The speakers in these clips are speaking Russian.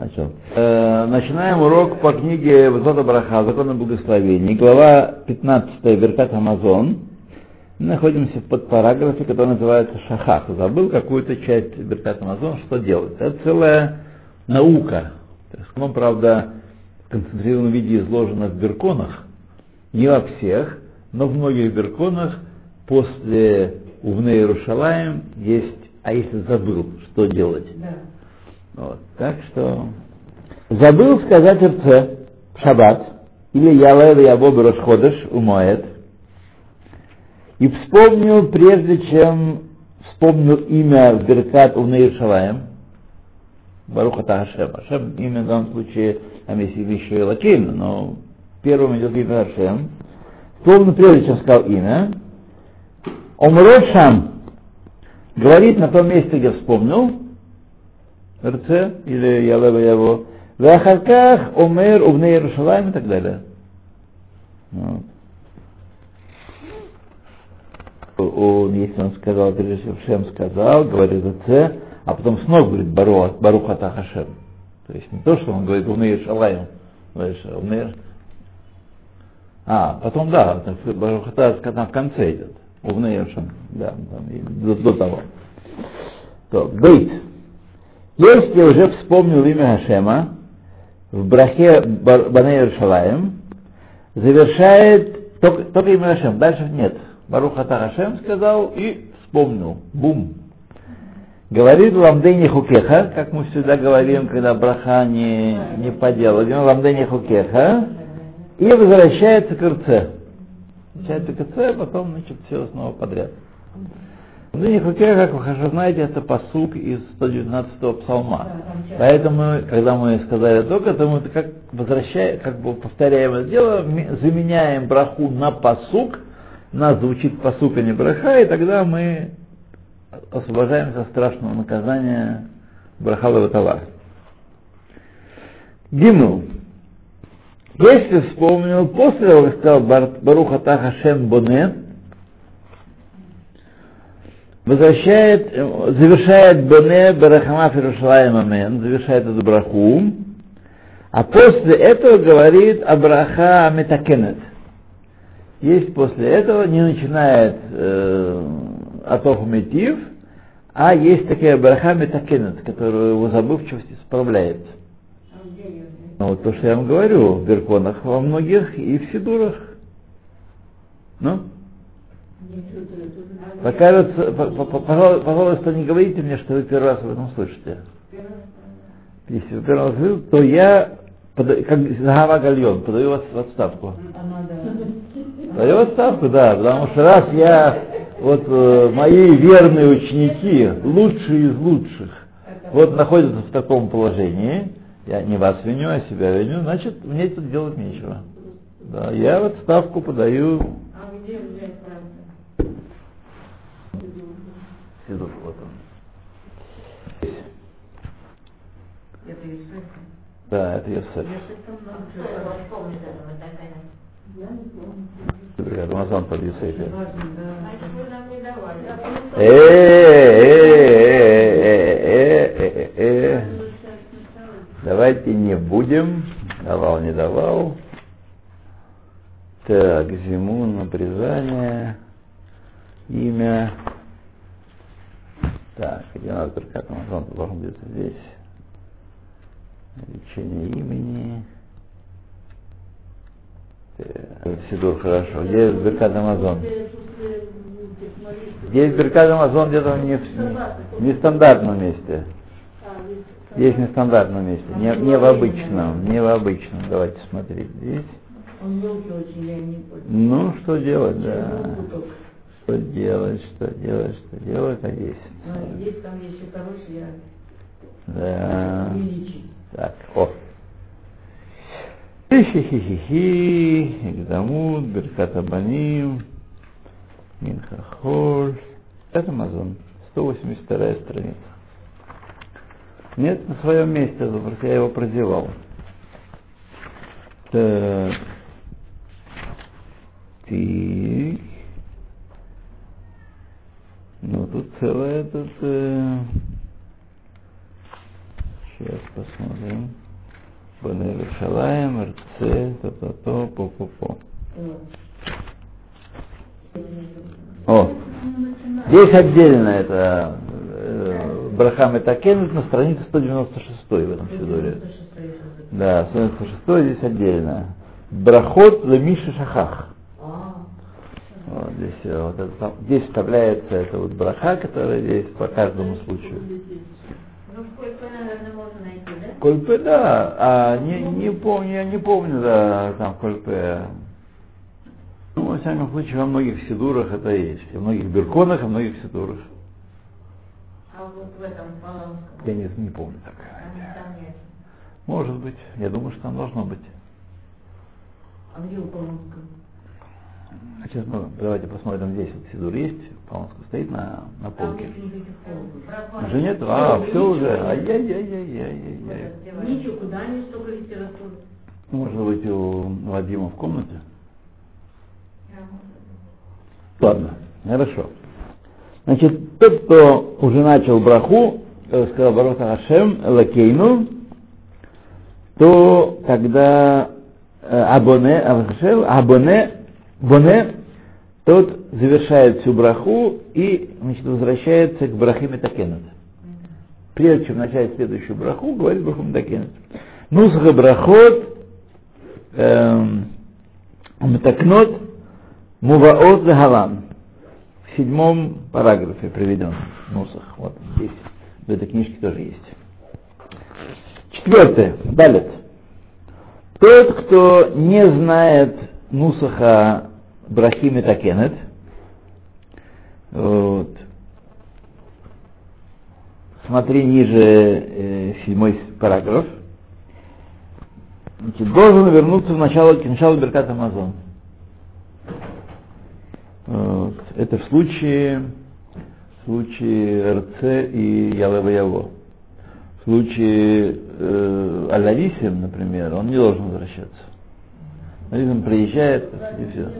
Начал. Э, начинаем урок по книге Высота Браха, Закон о благословении, глава 15, Беркат Амазон. Мы находимся в подпараграфе, который называется Шахах. Забыл какую-то часть Беркат Амазон, что делать. Это целая наука. Он, правда, в концентрированном виде изложено в Берконах, не во всех, но в многих Берконах после Увне Иерушалаем есть, а если забыл, что делать? Да. Вот, так что забыл сказать РЦ в шаббат, или Ялев Ябоб Рашходыш умоет, и вспомнил, прежде чем вспомнил имя в Беркат Увне Иерушалаем, Баруха Тахашем. Ашем имя в данном случае, там есть еще и Лаким, но первым идет имя Ашем. Словно прежде чем сказал имя, Омрошам говорит на том месте, где вспомнил, РЦ или Ялева его, в Ахарках, Омер, Убне Иерушалайм и так далее. Вот. Он, если он сказал, прежде всего Шем сказал, говорит РЦ, а потом снова говорит Барух, Барух Атахашем. То есть не то, что он говорит Убне Иерушалайм. А, потом да, Барух Атахашем в конце идет. Увнеешем, да, до, до того. То, бейт. Если уже вспомнил имя Хашема, в брахе Баней Иерушалаем, завершает только, только имя Хашем, дальше нет. Барух Ата Хашем сказал и вспомнил. Бум. Говорит Ламдени Хукеха, как мы всегда говорим, когда браха не, не по делу. Ламдени Хукеха и возвращается к Ирце часть ТКЦ, а потом, значит, все снова подряд. Ныне Хукея, как вы хорошо знаете, это посук из 119-го псалма. Поэтому, когда мы сказали только, то мы как возвращаем, как бы повторяем это дело, заменяем браху на посук, нас звучит посук, а не браха, и тогда мы освобождаемся от страшного наказания брахалова товара. Гимл. Если вспомнил, после того, как сказал Баруха Тахашем Боне, возвращает, завершает Боне Барахама Фирушалаем Амен, завершает эту браху, а после этого говорит Абраха Метакенет. Есть после этого, не начинает э, Атоху Метив, а есть такая Абраха Метакенет, которую его забывчивость исправляет. Ну, вот то, что я вам говорю, в Берконах во многих и в Сидурах. Ну? Покажется, пожалуйста, не говорите мне, что вы первый раз об этом слышите. Если вы первый раз слышите, то я, как Загава Гальон, подаю вас в отставку. Подаю в отставку, да, потому что раз я, вот э, мои верные ученики, лучшие из лучших, вот находятся в таком положении, я не вас виню, а себя виню, значит, мне тут делать нечего. Да, я в отставку подаю. А где взять правду? Сидур, вот он. Это Юсеф? Да, это Юсеф. Рамазан под Юсефе. Э, э, э, э, э, э. Давайте не будем. Давал, не давал. Так, Зимун, обрезание, имя. Так, где нас Беркат Амазон должен быть здесь. Лечение имени. Так, Сидур, хорошо. Где Беркат Амазон? Здесь Беркат Амазон где-то в нестандартном месте. Здесь в нестандартном месте, не, не в обычном, не в обычном. Давайте смотреть здесь. Ну, что делать, да. Что делать, что делать, что делать, а здесь. Ну, там еще хорошие. Да. Так, о. Хи-хи-хи-хи, Экзамут, Беркат Абаним, Минхахоль. Это Амазон, 182 страница. Нет, на своем месте, просто я его прозевал. Так. Ты. Ну, тут целая тут... Э... Сейчас посмотрим. Бане Рушалаем, РЦ, то-то-то, по-по-по. О, здесь отдельно это Брахам Этакен на странице 196 в этом Сидоре. Да, 196 здесь отдельно. Брахот Лемиши Шахах. Вот здесь, э, вот это, здесь вставляется это вот браха, которая здесь по каждому случаю. Ну, в Кольпе, наверное, можно найти, да? Кольпе, да, а не, не помню, я не помню, да, там Кольпе. Ну, во всяком случае, во многих сидурах это есть. Во многих берконах, во многих сидурах. А вот в этом Полонском. Я не, не помню так. Там, нет. Может быть. Я думаю, что там должно быть. А где у Полонского? Сейчас, ну, давайте посмотрим, здесь вот сидур есть, Полонский стоит на, на полке. Уже нет? А, все уже. Ай-яй-яй-яй-яй-яй. Ничего, куда они столько литературы? Может быть, у Вадима в комнате? Ладно, хорошо. Значит, тот, кто уже начал браху, э, сказал Бароха Хашем, Лакейну, то когда э, Абоне, Хашем, Абоне, Боне, тот завершает всю браху и значит, возвращается к брахе Метакенет. Прежде чем начать следующую браху, говорит браху Метакенет. Нусха брахот, эм, Метакнот, Муваот Гагалан. В седьмом параграфе приведен Нусах. Вот здесь. В этой книжке тоже есть. Четвертое. Далит. Тот, кто не знает Нусаха Брахим и Такенет, вот, смотри ниже э, седьмой параграф, значит, должен вернуться в начало, к началу Беркат Амазон. Вот. Это в случае, в случае РЦ и Ялева Яво. В случае э, Аль-Алисим, например, он не должен возвращаться. Алисим приезжает и все.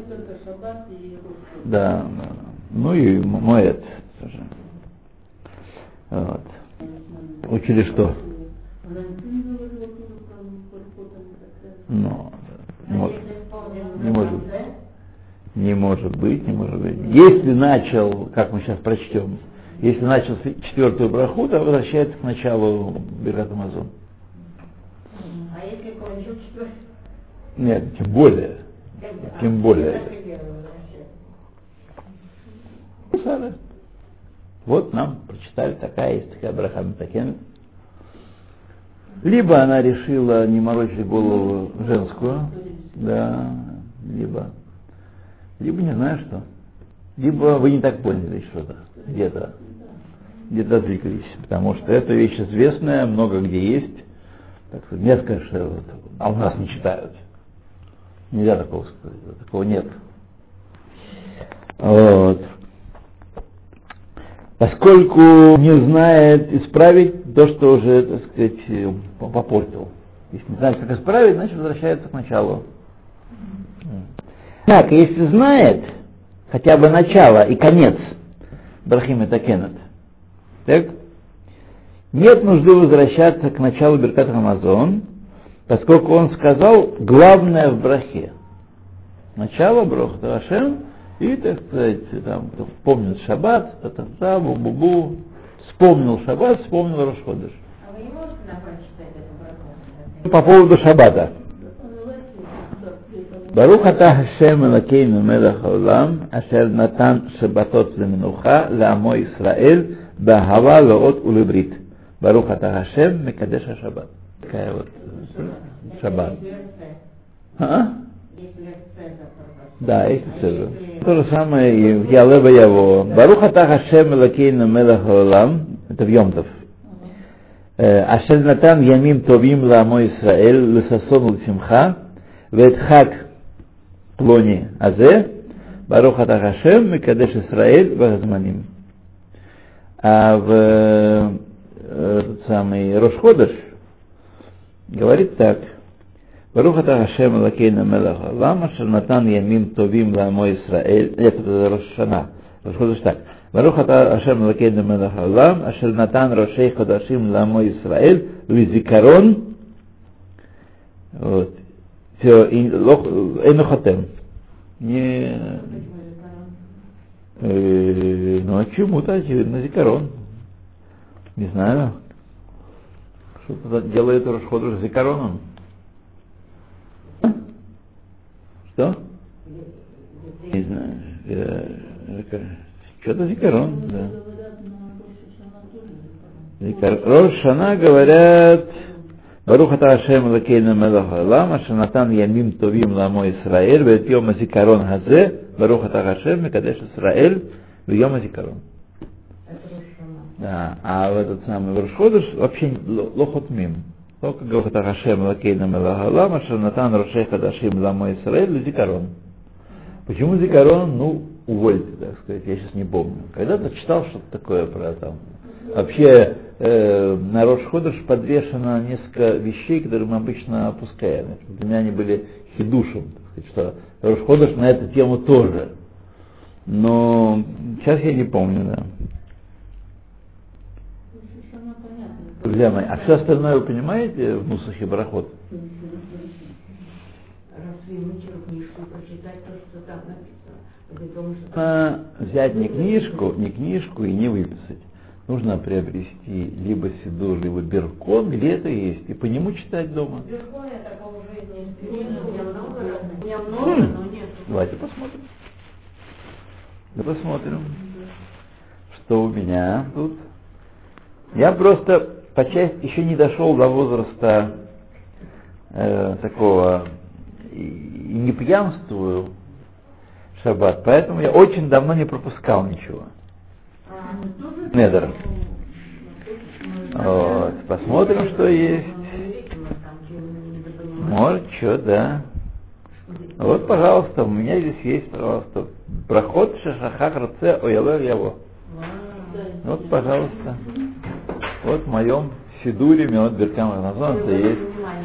Да, да. Ну и Моэт тоже. Вот. Учили что? Ну, А может, если вспомним не может. да? не может быть, не может быть. Если начал, как мы сейчас прочтем, если начал четвертую браху, то возвращается к началу Бират Амазон. А если кончил четвертый? Нет, тем более. Тем более. Возвращается. Сара. Вот нам прочитали, такая есть такая браха Метакен. Либо она решила не морочить голову женскую, да, либо, либо не знаю что. Либо вы не так поняли что-то, где-то, где-то отвлеклись, потому что эта вещь известная, много где есть. Так что нет, конечно, вот, а у нас не читают. Нельзя такого сказать, такого нет. Вот. Поскольку не знает исправить то, что уже, так сказать, э, попортил. Если не знает, как исправить, значит возвращается к началу. Так, если знает хотя бы начало и конец Брахим это Кеннет, так, нет нужды возвращаться к началу Беркат Рамазон, поскольку он сказал главное в брахе. Начало Брох Ашем, и, так сказать, там, кто помнит шаббат, та-та-та, бу-бу-бу, вспомнил шаббат, вспомнил Рошходыш. А вы не можете нам прочитать эту браху? По поводу шаббата. ברוך אתה השם אלוקינו מלך העולם, אשר נתן שבתות למנוחה לעמו ישראל, באהבה לאות ולברית. ברוך אתה השם מקדש השבת. такая вот э, шаббат. А? Если это только. Да, есть цеза. То же самое и в Ялева Яво. Барух ата Хашем Элокейну Мелах Олам, это в Йомтов. אשר נתן ימים טובים לעמו ישראל לששון ולשמחה, ואת חג Плони Азе, Баруха Тахашем, Микадеш Исраэль, Вагазманим. А в э, тот самый Рошходыш говорит так. Баруха Тахашем, Лакейна Мелаха, Лама Шарнатан Ямим Товим Ламо Исраэль, это Рошана. Рошходыш так. Барух Атахашем Лакейна Мелаха, Лам Шарнатан Рошей Ходашим Ламо Исраэль, Визикарон, вот, все, Энухатем. Не, э, ну а чему-то, очевидно, Зикарон. Не знаю. Что-то делает Рошходуш Зикароном. Что? Не знаю. Э, э, Что-то Зикарон, да. Зикар... Рошана говорят, Барух ата Ашем лакейна мелах алам, ашанатан ямим товим ламо Исраэль, вет йом азикарон хазе, Барух ата Ашем, мекадеш Исраэль, в йом азикарон. Да, а в этот самый Рошходыш вообще лохот мим. Только говорит Ашем лакейна мелах алам, ашанатан рошей хадашим ламо Исраэль, зикарон. Почему зикарон? Ну, увольте, так сказать, я сейчас не помню. Когда-то читал что-то такое про там. Вообще э, на Рошходыш подвешено несколько вещей, которые мы обычно опускаем. Для меня они были хидушем, так сказать, что Рошходыш на эту тему тоже. Но сейчас я не помню, да. Друзья мои, а все остальное вы понимаете в Мусахе Барахот? Нужно взять не книжку, не книжку и не выписать. Нужно приобрести либо Сидур, либо Беркон, где это есть, и по нему читать дома. Беркон я такого жизни не меня много, но нет. Давайте посмотрим. Да посмотрим, что у меня тут. Я просто по части еще не дошел до возраста э, такого и, не пьянствую в шаббат, поэтому я очень давно не пропускал ничего. Недер. Вот, посмотрим, что есть. Может, что, да. Вот, пожалуйста, у меня здесь есть, пожалуйста, проход Шашахах Раце Оялер Яво. Вот, пожалуйста. Вот в моем Сидуре Меот Беркам Рамазон есть.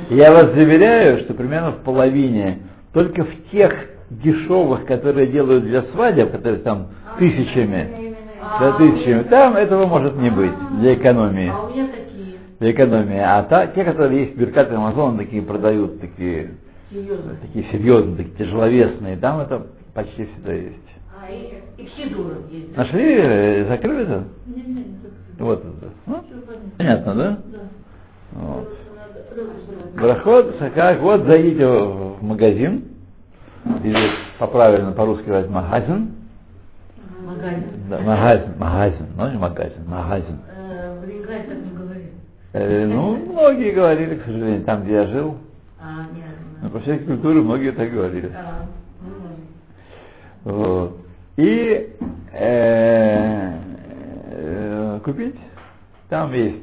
Я вас заверяю, что примерно в половине, только в тех дешевых, которые делают для свадеб, которые там тысячами, да, тысячами, там этого может не быть для экономии. А у меня такие. Для экономии. А та, те, которые есть в Беркат Амазон, такие продают, такие, Серьезно. такие серьезные, такие тяжеловесные, там это почти всегда есть. А и, и в Сидурах есть. Нашли, э, закрыли это? Не, не, не, Вот это. Ну, понятно. да? Да. Вот. Проход, как вот зайдите в магазин, или по-правильно по-русски говорить магазин, Магазин. да, магазин, магазин, ну не магазин, магазин. Э, в Ленинграде так не говорили. Э, ну, многие говорили, к сожалению, там, где я жил, А, нет. но по всей культуре многие так говорили. А, ну, Вот. И э, э, купить, там есть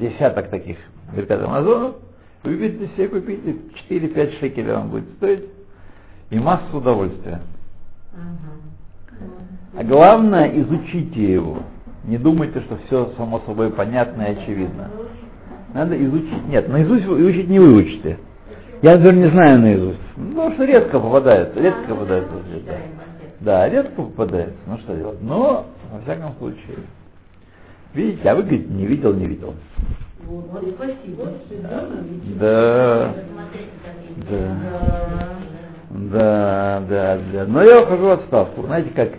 десяток таких Беркат Амазонов, выберите себе, купите, 4-5 шекелей вам будет стоить, и массу удовольствия. ага. А главное, изучите его. Не думайте, что все само собой понятно и очевидно. Надо изучить. Нет, наизусть вы изучить не выучите. Я, например, не знаю наизусть. Ну, потому что редко попадается, редко попадается. да. Да, редко попадается. Ну что делать? Но, во всяком случае. Видите, а вы говорите, не видел, не видел. Вот, спасибо. Да, Да. да, да, да. Но я ухожу в отставку. Знаете, как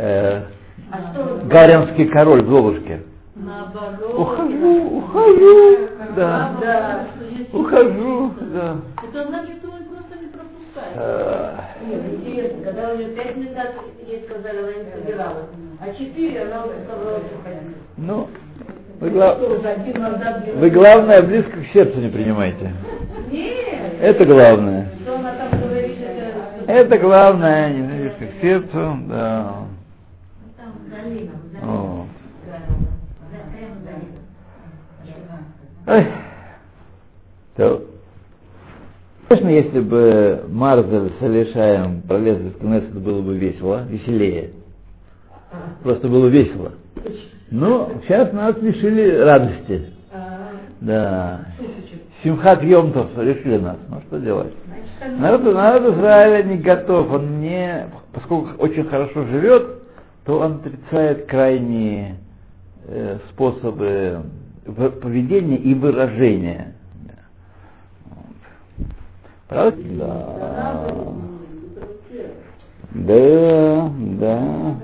э, А что вы Гаринский король в Золушке. Наоборот. Ухожу, ухожу, да, Да. ухожу, да. Это значит, что он просто не пропускает. Э, Нет, интересно, когда у нее пять минут ей сказали, она не собиралась, а четыре она уже собралась уходить. Ну, вы, гла- уже вы главное близко к сердцу не принимайте. Нет. Это главное. Что она там говорит, это... Это главное, не близко к сердцу, да. Там за Лином, за О. Ой. То, Конечно, если бы Марзель с Алишаем пролезли в Кнессет, было бы весело, веселее. Просто было весело. Но сейчас нас лишили радости. Да. Симхат Йомтов решили нас. Ну что делать? Значит, Народ, народ Израиля не готов. Он не, поскольку очень хорошо живет, то он отрицает крайние э, способы поведения и выражения. Вот. Правда? Да. Да, да.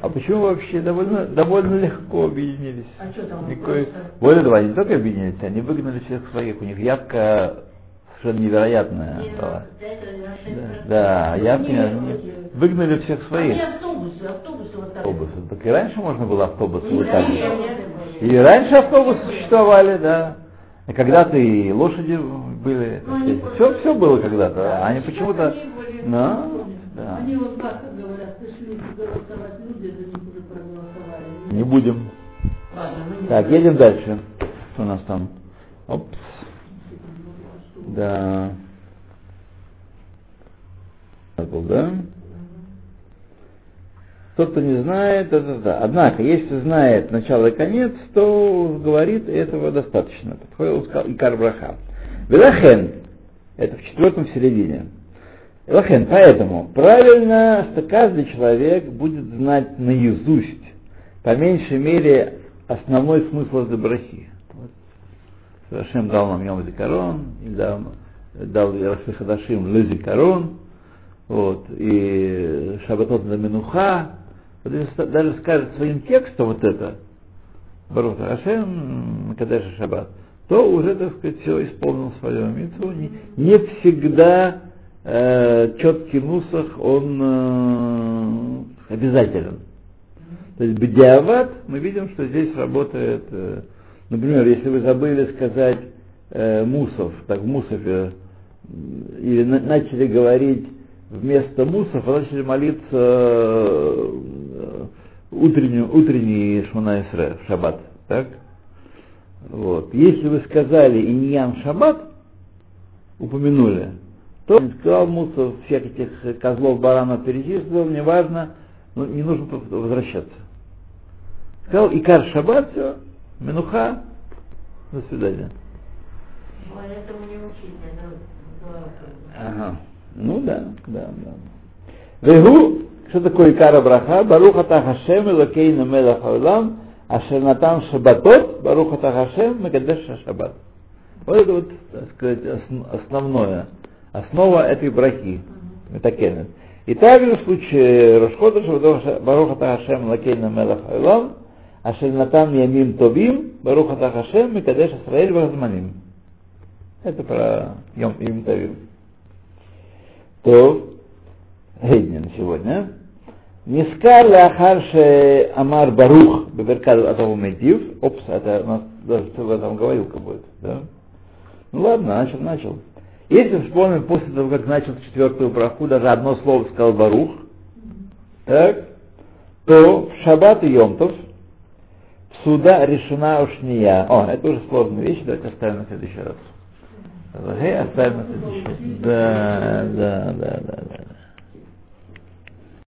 А почему вообще довольно, довольно легко объединились? А что там? Никакой... Более того, они не только объединились, они выгнали всех своих. У них явка совершенно невероятная была. Да, явка не- выгнали всех своих. Они автобусы, автобусы. Автобусы. Так и раньше можно было автобусы Ну, раньше, И раньше автобусы существовали, да. И когда-то и лошади были. Ну, они все, все было когда-то. А Они почему-то. Были- Да, да. Они вот так говорят, пришли голосовать люди, за них уже проголосовали. Не будем. Так, едем дальше. Что у нас там? Опс. Да. Так да? Тот, кто не знает, да, да. Однако, если знает начало и конец, то говорит, и этого достаточно. Подходил, сказал Икар Браха. Велахен, это в четвертом середине. Велахен, поэтому правильно, что каждый человек будет знать наизусть, по меньшей мере, основной смысл этой брахи. Вот. Рашем дал нам Йом Зикарон, и дал, дал Раши Хадашим Лезикарон, вот, и Шабатот на ста- даже скажет своим текстом вот это, Барух Рашем, Кадеша Шаббат, то уже, так сказать, все исполнил свою митцву. Не, не всегда э, четкий нусах, он э, обязателен. То есть бедиават, мы видим, что здесь работает, э, например, если вы забыли сказать э, мусов, так в мусове, м, или на- начали говорить вместо мусов, а начали молиться э, утренний, утренний Шмона Исре в шаббат, так? Вот. Если вы сказали иньян шаббат, упомянули, то не сказал Мусов, всех этих козлов, баранов перечислил, неважно, но не нужно возвращаться. Сказал Икар шаббат, все, Менуха, до свидания. Ой, этому не учить, это Ага. Ну да, да, да. Вегу, что такое Икара Браха? Баруха Тахашем Элокейна Мелах Аулам, Ашер Натан Шабатот, Баруха Тахашем Мегадеш Шаббат. Вот это вот, так сказать, осно- основное, основа этой брахи. Метакенет. И также в случае Рошхода Баруха Тахашем Лакейна Мелах Аулам, Ашер Натан Ямим Тобим, Баруха Тахашем Мегадеш Исраэль Вахзманим. Это про Йом Им Тавим. То, Гейдня на сегодня. Нискар Лахарше Амар Барух Беверкад Атаву Медив. Опс, это у нас даже в этом говорилка будет, да? Ну ладно, начал, начал. Если вспомним после того, как начал четвертую браху, даже одно слово сказал Барух, так, то в Шаббат и Йомтов суда решена ушния. О, это уже сложная вещь, давайте оставим на следующий раз. Гей, оставим на следующий раз. Да, да, да, да,